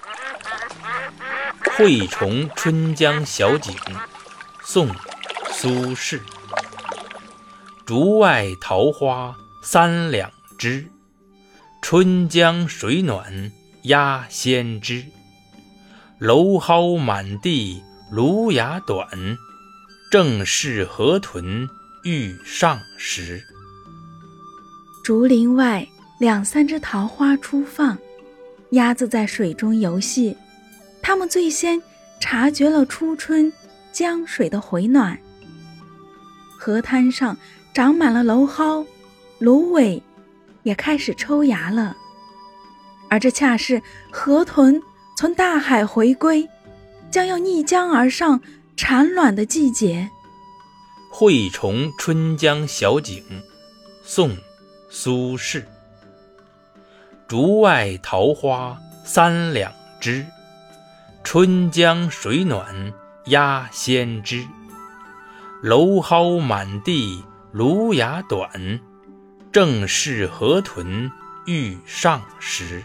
《惠崇春江小景》宋·苏轼。竹外桃花三两枝，春江水暖鸭先知。蒌蒿满地芦芽短，正是河豚欲上时。竹林外两三只桃花初放，鸭子在水中游戏。它们最先察觉了初春江水的回暖。河滩上长满了蒌蒿，芦苇也开始抽芽了。而这恰是河豚从大海回归，将要逆江而上产卵的季节。《惠崇春江小景》宋·苏轼。竹外桃花三两枝。春江水暖鸭先知，蒌蒿满地芦芽短，正是河豚欲上时。